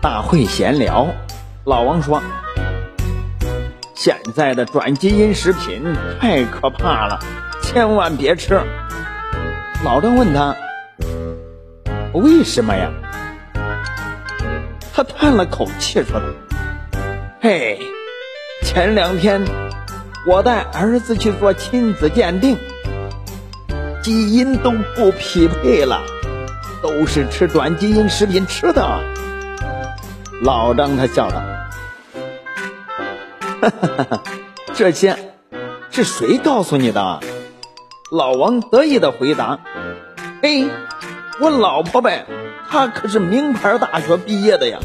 大会闲聊，老王说：“现在的转基因食品太可怕了，千万别吃。”老张问他：“为什么呀？”他叹了口气说：“嘿，前两天我带儿子去做亲子鉴定，基因都不匹配了，都是吃转基因食品吃的。”老张他笑道：“哈哈哈，这些是谁告诉你的？”老王得意的回答：“嘿，我老婆呗，她可是名牌大学毕业的呀。”